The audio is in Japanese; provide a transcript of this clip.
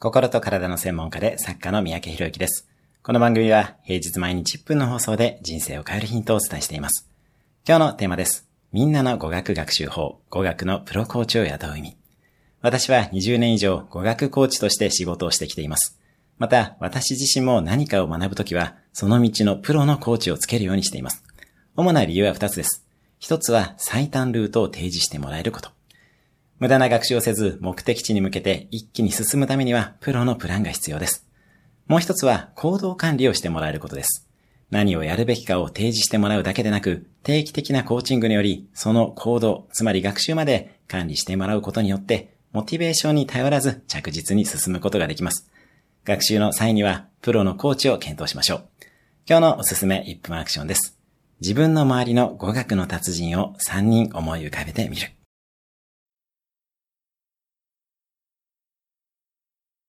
心と体の専門家で作家の三宅博之です。この番組は平日毎日1分の放送で人生を変えるヒントをお伝えしています。今日のテーマです。みんなの語学学習法、語学のプロコーチを雇う意味。私は20年以上語学コーチとして仕事をしてきています。また、私自身も何かを学ぶときは、その道のプロのコーチをつけるようにしています。主な理由は2つです。1つは最短ルートを提示してもらえること。無駄な学習をせず目的地に向けて一気に進むためにはプロのプランが必要です。もう一つは行動管理をしてもらえることです。何をやるべきかを提示してもらうだけでなく、定期的なコーチングにより、その行動、つまり学習まで管理してもらうことによって、モチベーションに頼らず着実に進むことができます。学習の際には、プロのコーチを検討しましょう。今日のおすすめ1分アクションです。自分の周りの語学の達人を3人思い浮かべてみる。